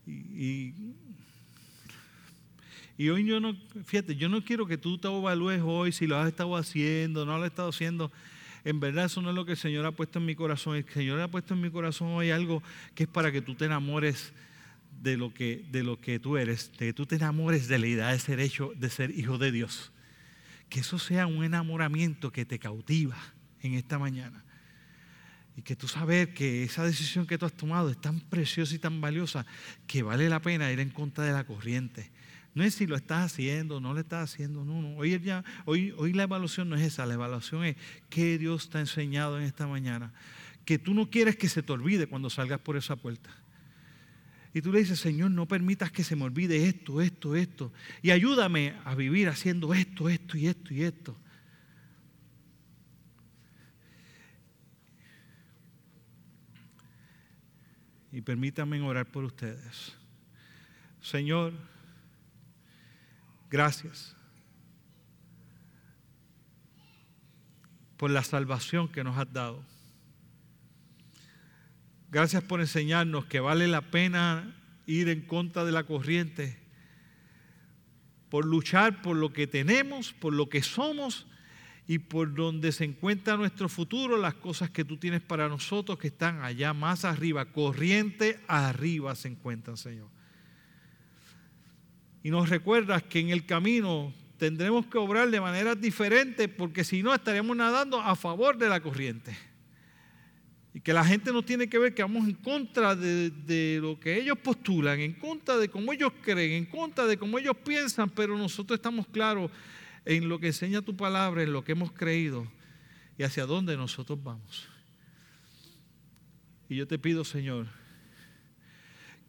Y, hoy yo no, fíjate, yo no quiero que tú te evalúes hoy si lo has estado haciendo, no lo has estado haciendo. En verdad eso no es lo que el Señor ha puesto en mi corazón. El Señor ha puesto en mi corazón hoy algo que es para que tú te enamores de lo que, de lo que tú eres, de que tú te enamores de la idea de ser hecho, de ser hijo de Dios. Que eso sea un enamoramiento que te cautiva en esta mañana. Y que tú sabes que esa decisión que tú has tomado es tan preciosa y tan valiosa que vale la pena ir en contra de la corriente. No es si lo estás haciendo, no lo estás haciendo, no, no. Hoy, ya, hoy, hoy la evaluación no es esa, la evaluación es qué Dios te ha enseñado en esta mañana. Que tú no quieres que se te olvide cuando salgas por esa puerta. Y tú le dices, Señor, no permitas que se me olvide esto, esto, esto. Y ayúdame a vivir haciendo esto, esto y esto y esto. y permítanme orar por ustedes. Señor, gracias por la salvación que nos has dado. Gracias por enseñarnos que vale la pena ir en contra de la corriente, por luchar por lo que tenemos, por lo que somos y por donde se encuentra nuestro futuro, las cosas que tú tienes para nosotros que están allá más arriba, corriente arriba se encuentran, Señor. Y nos recuerdas que en el camino tendremos que obrar de manera diferente porque si no estaremos nadando a favor de la corriente. Y que la gente no tiene que ver que vamos en contra de, de, lo que ellos postulan, en contra de cómo ellos creen, en contra de cómo ellos piensan, pero nosotros estamos claros en lo que enseña tu palabra, en lo que hemos creído y hacia dónde nosotros vamos. Y yo te pido, Señor,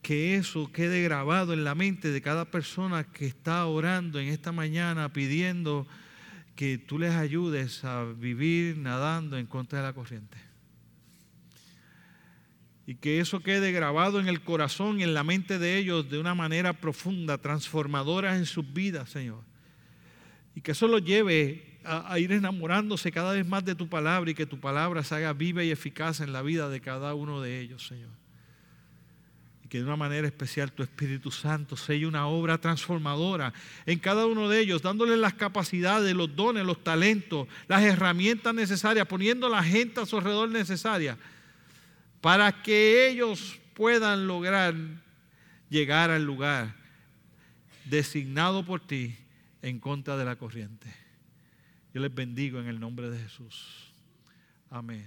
que eso quede grabado en la mente de cada persona que está orando en esta mañana pidiendo que tú les ayudes a vivir nadando en contra de la corriente. Y que eso quede grabado en el corazón y en la mente de ellos de una manera profunda, transformadora en sus vidas, Señor y que eso lo lleve a, ir enamorándose cada vez más de tu palabra y que tu palabra se haga viva y eficaz en la vida de cada uno de ellos, Señor. Y que de una manera especial tu Espíritu Santo sea una obra transformadora en cada uno de ellos, dándoles las capacidades, los dones, los talentos, las herramientas necesarias, poniendo la gente a su alrededor necesaria para que ellos puedan lograr llegar al lugar designado por ti en contra de la corriente. Yo les bendigo en el nombre de Jesús. Amén.